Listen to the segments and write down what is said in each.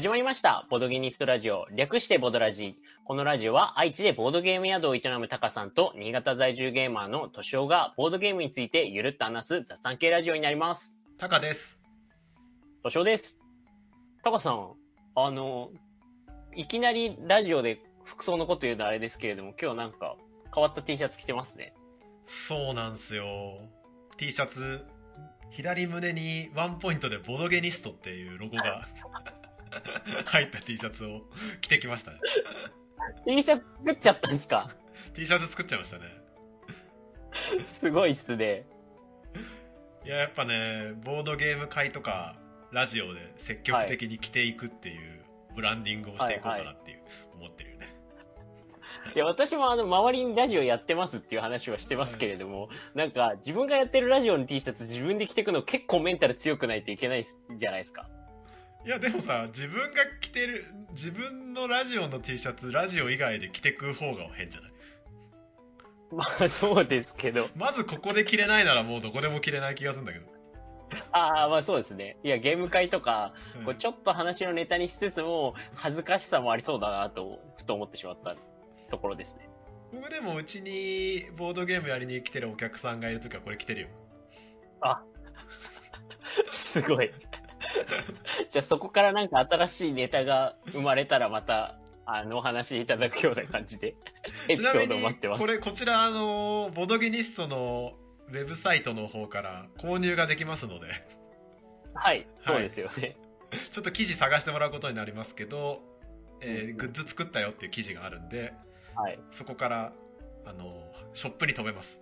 始まりました。ボドゲニストラジオ。略してボドラジ。このラジオは愛知でボードゲーム宿を営むタカさんと新潟在住ゲーマーのトシオがボードゲームについてゆるっと話す雑談系ラジオになります。タカです。トシオです。タカさん、あの、いきなりラジオで服装のこと言うのあれですけれども、今日なんか変わった T シャツ着てますね。そうなんすよ。T シャツ、左胸にワンポイントでボドゲニストっていうロゴが入った T シャツを着てきましたね。T シャツ作っちゃったんですか？T シャツ作っちゃいましたね。すごいっすね。いや、やっぱね、ボードゲーム会とかラジオで積極的に着ていくっていうブランディングをしていこうかなっていう思ってるよね。いや、私もあの、周りにラジオやってますっていう話はしてますけれども、なんか、自分がやってるラジオの T シャツ自分で着てくの結構メンタル強くないといけないじゃないですか。いや、でもさ、自分が着てる、自分のラジオの T シャツ、ラジオ以外で着てく方が変じゃない？まあ、そうですけど。まずここで着れないならもうどこでも着れない気がするんだけど。ああ、まあそうですね。いや、ゲーム会とか、うんこうちょっと話のネタにしつつも、恥ずかしさもありそうだなと、ふと思ってしまったところですね。僕でもうちにボードゲームやりに来てるお客さんがいるときはこれ着てるよ。あ、すごい。じゃあそこからなんか新しいネタが生まれたらまた、あの、お話しいただくような感じで、エピソードを待ってます。これ、こちら、あの、ボドゲニストのウェブサイトの方から購入ができますので、はい、そうですよね。ちょっと記事探してもらうことになりますけど、えーグッズ作ったよっていう記事があるんで、はい。そこから、あの、ショップに飛べます。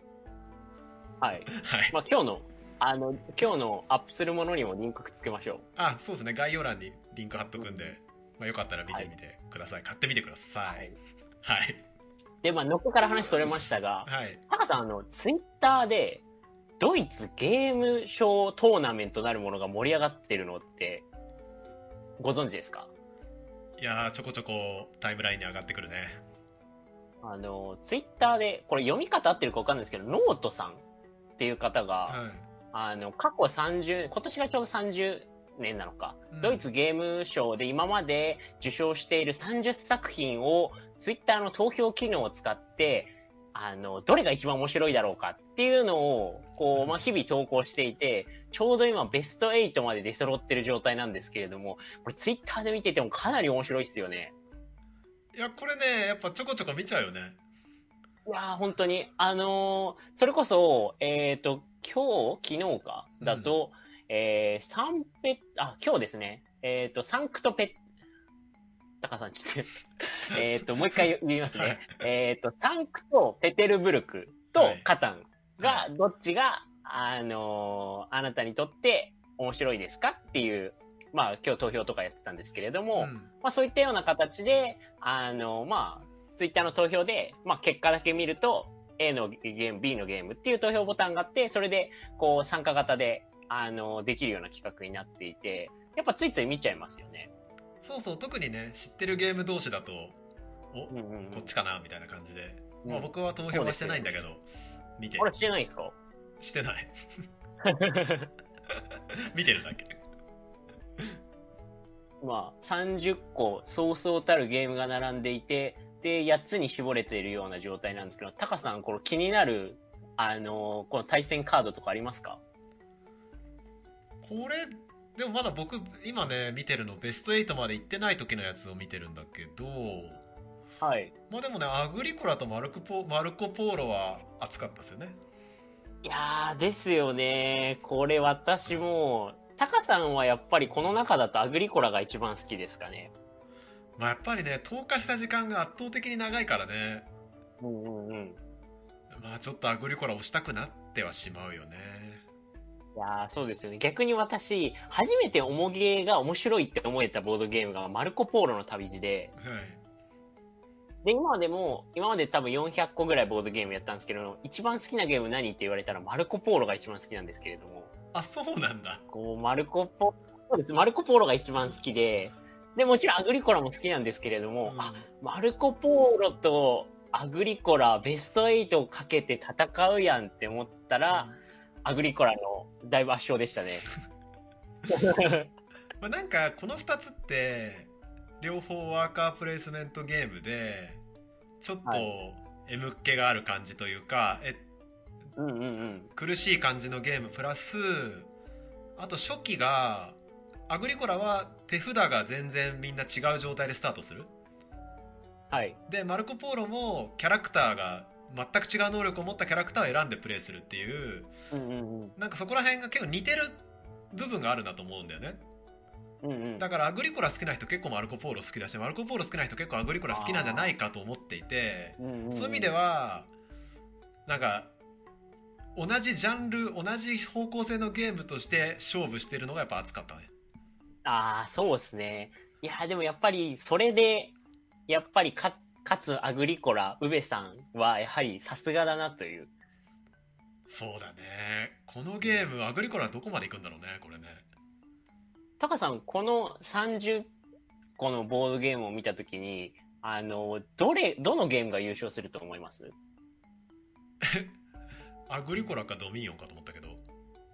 はい。はい。まあ今日の、あの、今日のアップするものにもリンクくっつけましょう。あ、そうですね。概要欄にリンク貼っとくんで、まあ、よかったら見てみてください。買ってみてください。はい。で、まあ、ノックから話それましたが、はい。タカさん、あの、ツイッターで、ドイツゲームショートーナメントなるものが盛り上がってるのって、ご存知ですか？いやー、ちょこちょこタイムラインに上がってくるね。あの、ツイッターで、これ読み方合ってるかわかんないですけど、ノートさんっていう方が、はい。あの、過去30、今年がちょうど30年なのか、うんドイツゲームショーで今まで受賞している30作品をツイッターの投票機能を使って、あの、どれが一番面白いだろうかっていうのを、こう、まあ、日々投稿していて、ちょうど今ベスト8まで出揃ってる状態なんですけれども、これツイッターで見ててもかなり面白いっすよね。いや、これね、やっぱちょこちょこ見ちゃうよね。いやー、本当に。あのーそれこそ、えっ、と、今日昨日かだと、えー、サンペ、あ、今日ですね。えっ、と、サンクトペ、高さん、ちょっと、えっと、もう一回言いますはいね。えっと、サンクトペテルブルクとはいカタンはが、どっちが、あのーあなたにとって面白いですかっていう、まあ、今日投票とかやってたんですけれども、うんまあそういったような形で、あの、まあ、ツイッターの投票で、まあ結果だけ見ると、A のゲーム、B のゲームっていう投票ボタンがあって、それで、こう参加型で、あの、できるような企画になっていて、やっぱついつい見ちゃいますよね。そうそう、特にね、知ってるゲーム同士だと、お、うんうんうんこっちかなみたいな感じで。うんまあ僕は投票はしてないんだけど、見てあ。れしてないですか？してない。見てるだけ。まあ、30個、そうそうたるゲームが並んでいて、で、8つに絞れているような状態なんですけど、タカさん、この気になる、あの、この対戦カードとかありますか？これ、でもまだ僕、今ね、見てるのベスト8まで行ってない時のやつを見てるんだけど、はい。まあでもね、アグリコラとマルコポマルコポーロは熱かったですよね。いやー、ですよね。これ私も、タカさんはやっぱりこの中だとアグリコラが一番好きですかね。まあやっぱりね、投下した時間が圧倒的に長いからね、うんうんうん。まあちょっとアグリコラ押したくなってはしまうよね。いやー、そうですよね。逆に私、初めて重ゲーが面白いって思えたボードゲームがマルコポーロの旅路で、はい。で、今までも、今まで多分400個ぐらいボードゲームやったんですけど、一番好きなゲーム何って言われたらマルコポーロが一番好きなんですけれども、あ、そうなんだ。こう、マルコポ、そうです。マルコポーロが一番好きで、で、もちろんアグリコラも好きなんですけれども、うんあ、マルコポーロとアグリコラベスト8をかけて戦うやんって思ったら、アグリコラのだいぶ圧勝でしたね。まあなんかこの2つって両方ワーカープレイスメントゲームでちょっとは M っ気がある感じというか、えうんうんうん。苦しい感じのゲームプラスあと初期がアグリコラは手札が全然みんな違う状態でスタートするはい。でマルコ・ポーロもキャラクターが全く違う能力を持ったキャラクターを選んでプレイするっていううんうんうん。なんかそこら辺が結構似てる部分があるなと思うんだよねうんうん。だからアグリコラ好きな人結構マルコ・ポーロ好きだしマルコ・ポーロ好きな人結構アグリコラ好きなんじゃないかと思っていてうんうんうんそういう意味ではなんか同じジャンル同じ方向性のゲームとして勝負してるのがやっぱ熱かったねああ、そうですね。いや、でもやっぱり、それで、やっぱりか、かつアグリコラ、宇部さんは、やはりさすがだなという。そうだねこのゲームアグリコラどこまで行くんだろうねこれねタカさん、この30個のボードゲームを見たときに、あの、どれ、どのゲームが優勝すると思います？アグリコラかドミニオンかと思ったけど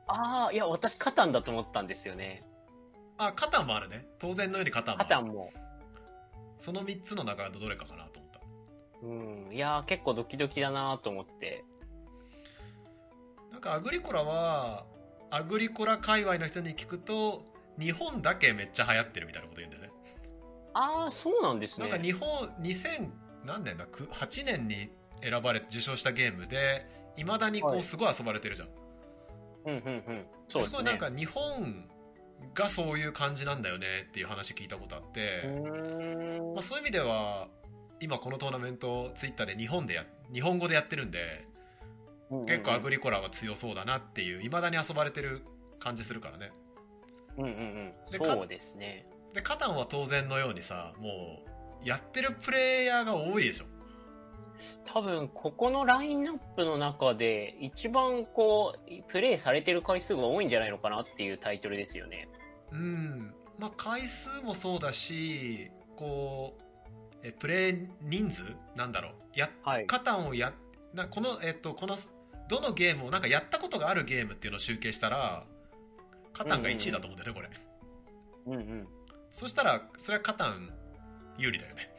ああ、いや、私、カタンだと思ったんですよね。あカタンもあるね当然のようにカタンもあるカタンも。その3つの中のどれかかなと思ったうん。いやー、結構ドキドキだなと思って。なんかアグリコラはアグリコラ界隈の人に聞くと日本だけめっちゃ流行ってるみたいなこと言うんだよねああ、そうなんですね。なんか日本2000何年だ？く8年に選ばれ受賞したゲームでいまだにこはいうすごい遊ばれてるじゃん、うんうんうん。そうですね。ごいなんか日本がそういう感じなんだよねっていう話聞いたことあって、まあ、そういう意味では今このトーナメントツイッターで日本でや日本語でやってるんで結構アグリコラは強そうだなっていういまだに遊ばれてる感じするからねうんうんうん。そうですね。でカタンは当然のようにさもうやってるプレイヤーが多いでしょ多分、ここのラインナップの中で、一番こう、プレイされてる回数が多いんじゃないのかなっていうタイトルですよね。うんまあ回数もそうだしこうえプレイ人数なんだろうやはい。カタンをやなこのえっとこのどのゲームをなんかやったことがあるゲームっていうのを集計したらカタンが1位だと思うんだよねこれうんうん。そしたらそれはカタン有利だよね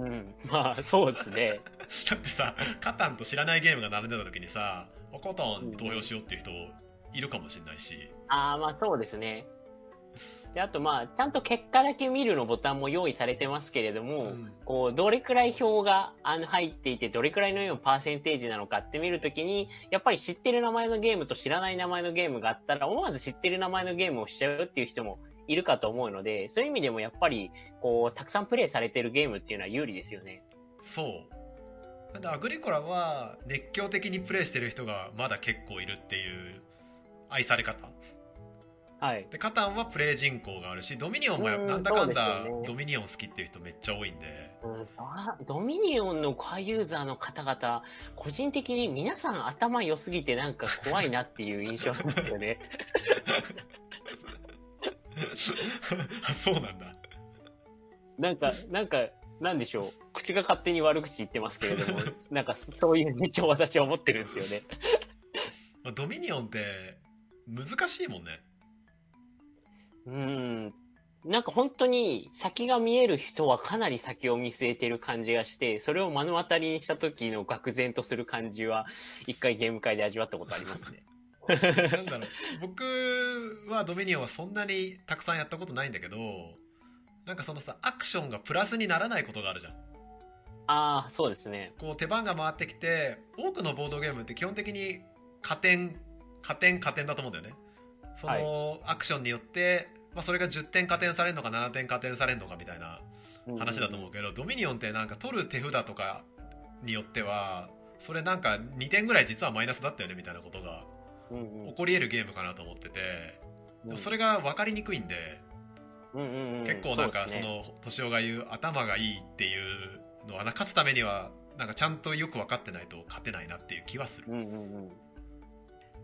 うん。まあ、そうですね。だってさカタンと知らないゲームが並んでた時にさあカタン投票しようっていう人いるかもしれないしああ、まあそうですね。で、あとまあ、ちゃんと結果だけ見るのボタンも用意されてますけれども、うんこう、どれくらい票があの入っていて、どれくらいのパーセンテージなのかって見るときに、やっぱり知ってる名前のゲームと知らない名前のゲームがあったら、思わず知ってる名前のゲームをしちゃうっていう人もいるかと思うので、そういう意味でもやっぱり、こう、たくさんプレイされてるゲームっていうのは有利ですよね。そうなんでアグリコラは熱狂的にプレイしてる人がまだ結構いるっていう愛され方はい。でカタンはプレイ人口があるしドミニオンもやっぱうんなんだかんだドミニオン好きっていう人めっちゃ多いんでうんあドミニオンのコアユーザーの方々、個人的に皆さん頭良すぎてなんか怖いなっていう印象なんですよね。あそうなんだなんか、なんか、なんでしょう。口が勝手に悪口言ってますけれども、なんかそういう印象を私は思ってるんですよね。ま あドミニオンって難しいもんねうん。なんか本当に先が見える人はかなり先を見据えてる感じがして、それを目の当たりにした時の愕然とする感じは、一回ゲーム会で味わったことありますね。なんだろう。僕はドミニオンはそんなにたくさんやったことないんだけどなんかそのさアクションがプラスにならないことがあるじゃん。ああ、そうですね。こう手番が回ってきて多くのボードゲームって基本的に加点加点加点だと思うんだよね。そのアクションによって、まあ、それが10点加点されるのか7点加点されるのかみたいな話だと思うけど、ドミニオンってなんか取る手札とかによってはそれなんか2点ぐらい実はマイナスだったよねみたいなことが起こり得るゲームかなと思ってて、でもそれ、れが分かりにくいんで、うんうんうん。結構なんかその敏夫が言う頭がいいっていうのはな勝つためにはなんかちゃんとよく分かってないと勝てないなっていう気はする。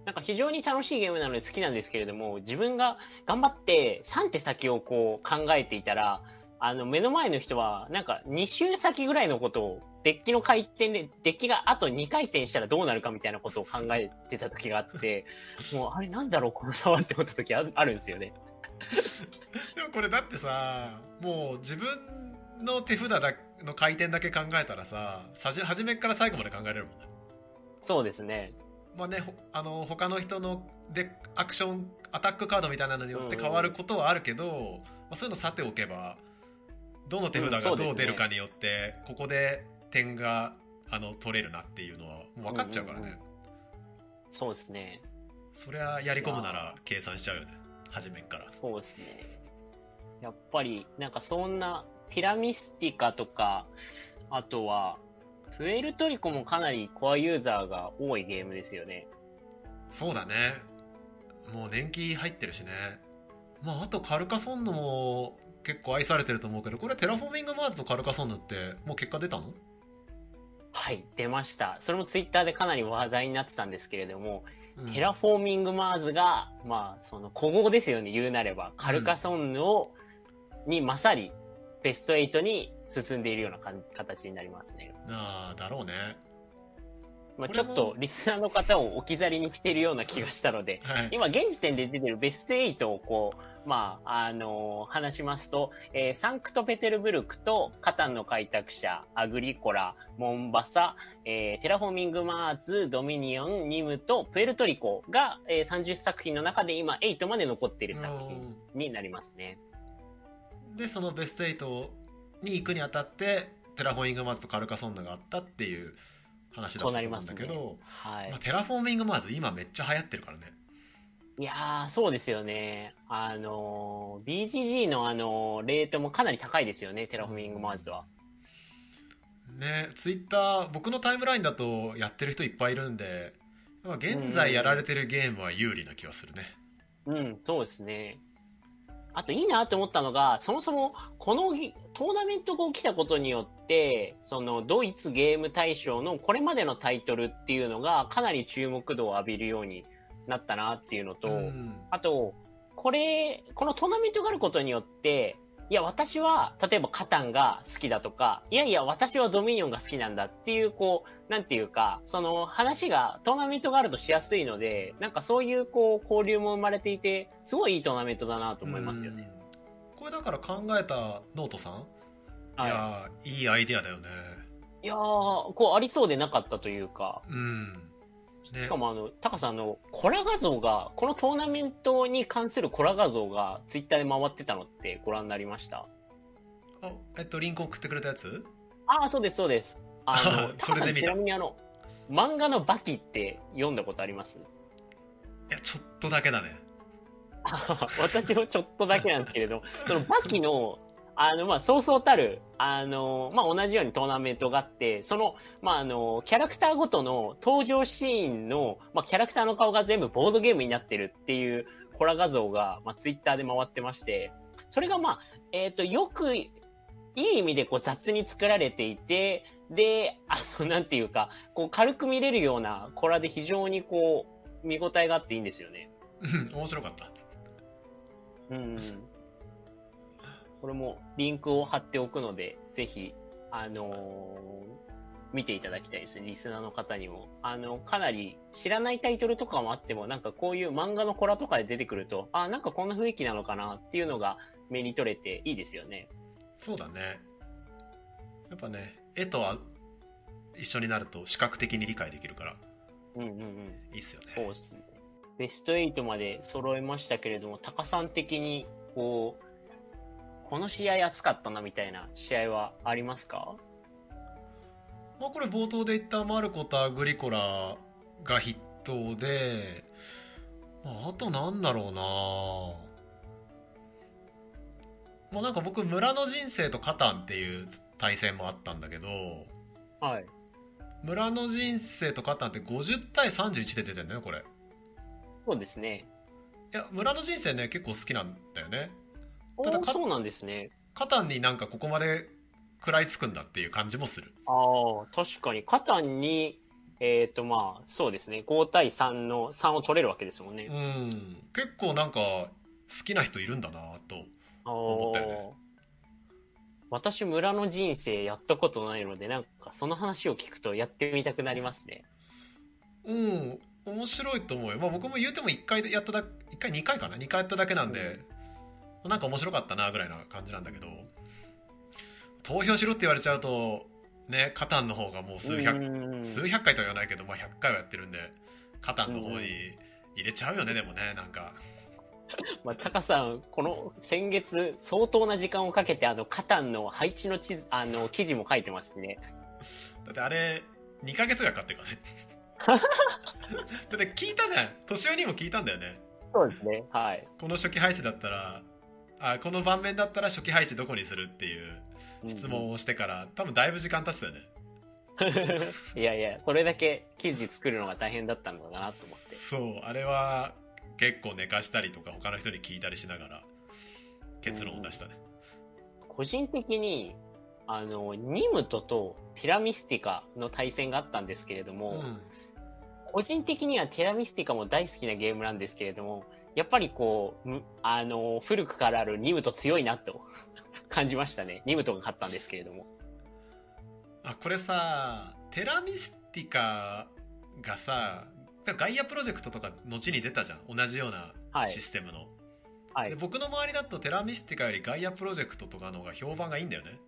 なんか非常に楽しいゲームなので好きなんですけれども、自分が頑張って3手先をこう考えていたら、あの目の前の人はなんか2周先ぐらいのことをデッキの回転で、デッキがあと2回転したらどうなるかみたいなことを考えてた時があって、もうあれなんだろうこの差はって思った時ああるんですよね。でもこれだってさもう自分の手札だの回転だけ考えたらささじ初めから最後まで考えれるもんねそうですね。まあねほあの他の人のでアクションアタックカードみたいなのによって変わることはあるけど、まあ、そういうのさておけばどの手札がどう出るかによって、ここで点があの取れるなっていうのはもう分かっちゃうからね、うんうんそうですね。そりゃやり込むなら計算しちゃうよね。初めっから。そうですね。やっぱり、なんかそんな、テラミスティカとか、あとは、プエルトリコもかなりコアユーザーが多いゲームですよね。そうだね。もう年季入ってるしね。まああとカルカソンヌも結構愛されてると思うけどこれテラフォーミングマーズとカルカソンヌってもう結果出たの？はい、出ました。それもツイッターでかなり話題になってたんですけれども、うんテラフォーミングマーズが、まあ、その古豪ですよね、言うなれば。カルカソンヌを、に勝り、ベスト8に進んでいるようなかん形になりますね。ああだろうねまあ、ちょっとリスナーの方を置き去りにしているような気がしたので、はい今現時点で出てるベスト8をこう、まあ、あの話しますと、えーサンクトペテルブルクとカタンの開拓者、アグリコラ、モンバサ、えーテラフォーミングマーズ、ドミニオン、ニムとプエルトリコが、えー30作品の中で今8まで残っている作品になりますね。でそのベスト8に行くにあたってテラフォーミングマーズとカルカソンヌがあったっていう話だったと思うんだけど、はいまあ、。テラフォーミングマーズ今めっちゃ流行ってるからねいやー、そうですよね。あのー BGG のあのーレートもかなり高いですよね、テラフォーミングマーズは。ねツイッター僕のタイムラインだとやってる人いっぱいいるんで、まあ、現在やられてるゲームは有利な気はするねうん、そうですね。あといいなと思ったのが、そもそもこのぎトーナメントが起きたことによって、そのドイツゲーム大賞のこれまでのタイトルっていうのがかなり注目度を浴びるようになったなっていうのと、うん。あと、これ、このトーナメントがあることによって、いや、私は、例えばカタンが好きだとか、いやいや、私はドミニオンが好きなんだっていう、こう、なんていうか、その話が、トーナメントがあるとしやすいので、なんかそういう、こう、交流も生まれていて、すごいいいトーナメントだなと思いますよね。うん。これだから考えたノートさん、はい。いやーいいアイデアだよね。いやー、こう、ありそうでなかったというか、うんね。しかもあの、タカさんあの、コラ画像が、このトーナメントに関するコラ画像が、ツイッターで回ってたのってご覧になりました？あえっとリンク送ってくれたやつ？ああ、そうです、そうです。あの、タカさんちなみにあの、漫画のバキって読んだことあります？いやちょっとだけだね。私もちょっとだけなんですけれど、そのバキの、あの、まあ、そうそうたる、あの、まあ、同じようにトーナメントがあって、その、まあ、あの、キャラクターごとの登場シーンの、まあ、キャラクターの顔が全部ボードゲームになってるっていうコラ画像が、まあ、ツイッターで回ってまして、それがまあ、えっ、と、よく、いい意味でこう雑に作られていて、で、あの、なんていうか、こう軽く見れるようなコラで非常にこう、見応えがあっていいんですよね。うん面白かったうん。これもリンクを貼っておくので、ぜひ、あのー見ていただきたいですね。リスナーの方にも。あの、かなり知らないタイトルとかもあっても、なんかこういう漫画のコラとかで出てくると、あ、なんかこんな雰囲気なのかなっていうのが目に取れていいですよね。そうだねやっぱね絵とは一緒になると視覚的に理解できるからうんうんうん。いいっすよねそうですね。ベスト8まで揃えましたけれども、タカさん的に、こう、この試合熱かったなみたいな試合はありますか？まあこれ冒頭で言ったマルコとアグリコラが筆頭で、まあ、あとなんだろうなまあなんか僕村の人生とカタンっていう対戦もあったんだけどはい。村の人生とカタンって50対31で出てんだよこれいそうですね。や村の人生ね結構好きなんだよねおただそうなんですね。カタンになんかここまで食らいつくんだっていう感じもする。ああ、確かに、カタンに、えっ、と、まあ、そうですね。5対3の3を取れるわけですもんね。うん。結構なんか好きな人いるんだなと思ったよね。私、村の人生やったことないので、なんかその話を聞くとやってみたくなりますね。うん。面白いと思うよ、まあ、僕も言うても1回でやっただ1回2回かな。2回やっただけなんで、なんか面白かったなぐらいな感じなんだけど投票しろって言われちゃうとねカタンの方がもう数百うん数百回とは言わないけど、まあ、100回はやってるんでカタンの方に入れちゃうよね、でもねなんか まあ、タカさん、この先月、相当な時間をかけて、あの、カタンの配置の地図、あの、記事も書いてますしね。だってあれ2ヶ月ぐらいかかってるからね だって聞いたじゃん年寄りにも聞いたんだよねそうですね。はい。この初期配置だったらあこの盤面だったら初期配置どこにするっていう質問をしてから、多分だいぶ時間経ってたよね。いやいや、それだけ記事作るのが大変だったんだなと思って。そうあれは結構寝かしたりとか他の人に聞いたりしながら結論を出したね、個人的に、あの、ニムトとティラミスティカの対戦があったんですけれども、うん。個人的にはティラミスティカも大好きなゲームなんですけれども、やっぱりこう、むあの、古くからあるニムト強いなと 感じましたね。ニムトが勝ったんですけれども。あこれさテラミスティカがさガイアプロジェクトとか後に出たじゃん同じようはないシステムの、はいで。僕の周りだとテラミスティカよりガイアプロジェクトとかの方が評判がいいんだよね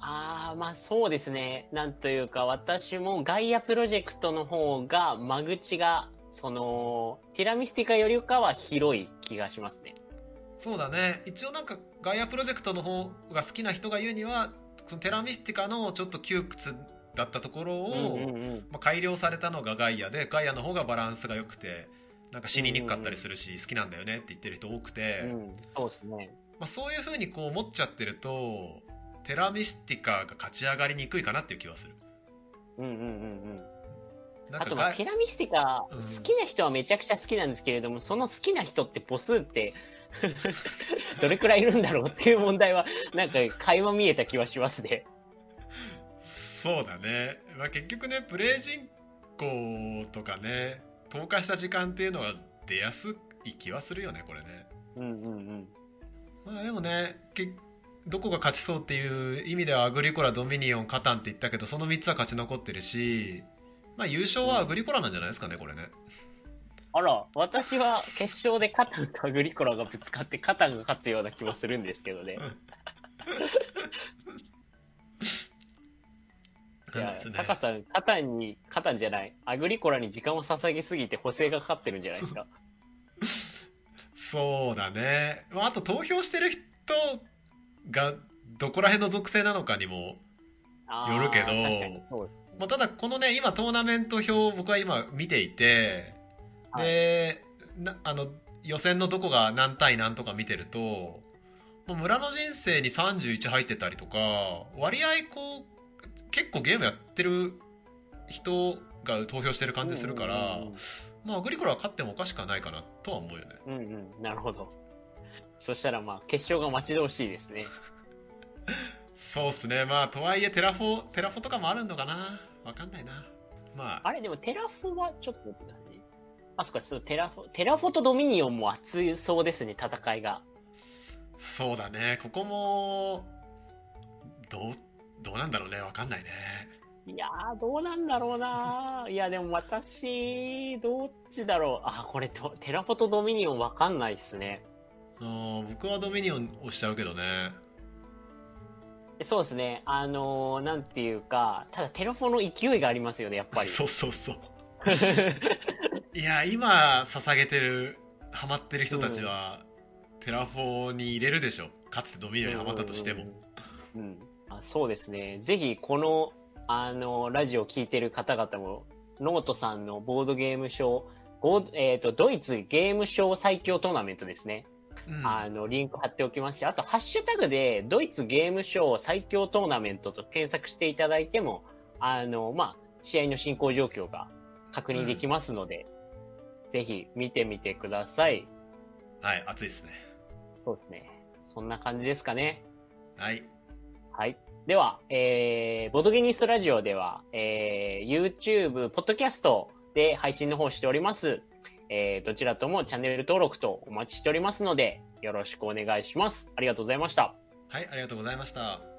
ああ、まあそうですね。なんというか、私もガイアプロジェクトの方が、間口が、その、ティラミスティカよりかは広い気がしますね。そうだね一応なんかガイアプロジェクトの方が好きな人が言うにはそのテラミスティカのちょっと窮屈だったところを、うんうんうん。まあ、改良されたのがガイアでガイアの方がバランスが良くてなんか死ににくかったりするし、好きなんだよねって言ってる人多くて、うん、そうですね。まあ、そういう風にこう思っちゃってるとテラミスティカが勝ち上がりにくいかなっていう気はするうんうんうんうん。あと、まあ、ラミスティカ、うん好きな人はめちゃくちゃ好きなんですけれども、その好きな人って母数って、どれくらいいるんだろうっていう問題は、なんか垣間見えた気はしますね。そうだね、まあ、結局ねプレイ人口とかね投下した時間っていうのは出やすい気はするよねこれねうんうんうん。まあでもねけどこが勝ちそうっていう意味ではアグリコラドミニオンカタンって言ったけどその3つは勝ち残ってるしまあ優勝はアグリコラなんじゃないですかねこれね。あら、私は決勝でカタンとアグリコラがぶつかってカタンが勝つような気もするんですけどね。いやね。タカさん、カタンに、カタンじゃない、アグリコラに時間を捧げすぎて補正がかかってるんじゃないですか。そうだね、まあ、あと投票してる人がどこら辺の属性なのかにもよるけど。確かにそうまあ、ただこのね今トーナメント表を僕は今見ていて、はい。でなあの予選のどこが何対何とか見てるともう村の人生に31入ってたりとか割合こう結構ゲームやってる人が投票してる感じするから、うんうんまあアグリコラは勝ってもおかしくはないかなとは思うよね。うん、うんうんなるほど。そしたらまあ、決勝が待ち遠しいですね。そうっすね。まあとはいえテラフォテラフォとかもあるのかなわかんないなまああれ、でもテラフォはちょっと。あ、そっか、そう、テラフォ、テラフォとドミニオンも熱そうですね、戦いが。そうだねここもどうどうなんだろうねわかんないねいやー、どうなんだろうなーいや、でも私、どっちだろう。あ、これと、テラフォとドミニオンわかんないっすね。あー僕はドミニオン推しちゃうけどねそうですね。あのーなんていうか、ただテラフォの勢いがありますよね、やっぱり。そうそうそう いや今捧げてるハマってる人たちは、テラフォに入れるでしょかつてドミニオンにハマったとしてもうん。うんあそうですね。ぜひ、この、あの、ラジオを聞いてる方々も、ノートさんのボードゲームショー、えっ、と、ドイツゲームショー最強トーナメントですね。うんあの、リンク貼っておきますし、あと、ハッシュタグで、ドイツゲームショー最強トーナメントと検索していただいても、あの、まあ、試合の進行状況が確認できますので、ぜひ見てみてください。はい熱いっすねそうですね。そんな感じですかね。はいはい。では、えー、ボドゲニストラジオでは、えー、YouTube、ポッドキャストで配信の方しております。えー、どちらともチャンネル登録とお待ちしておりますので、よろしくお願いします。ありがとうございました。はいありがとうございました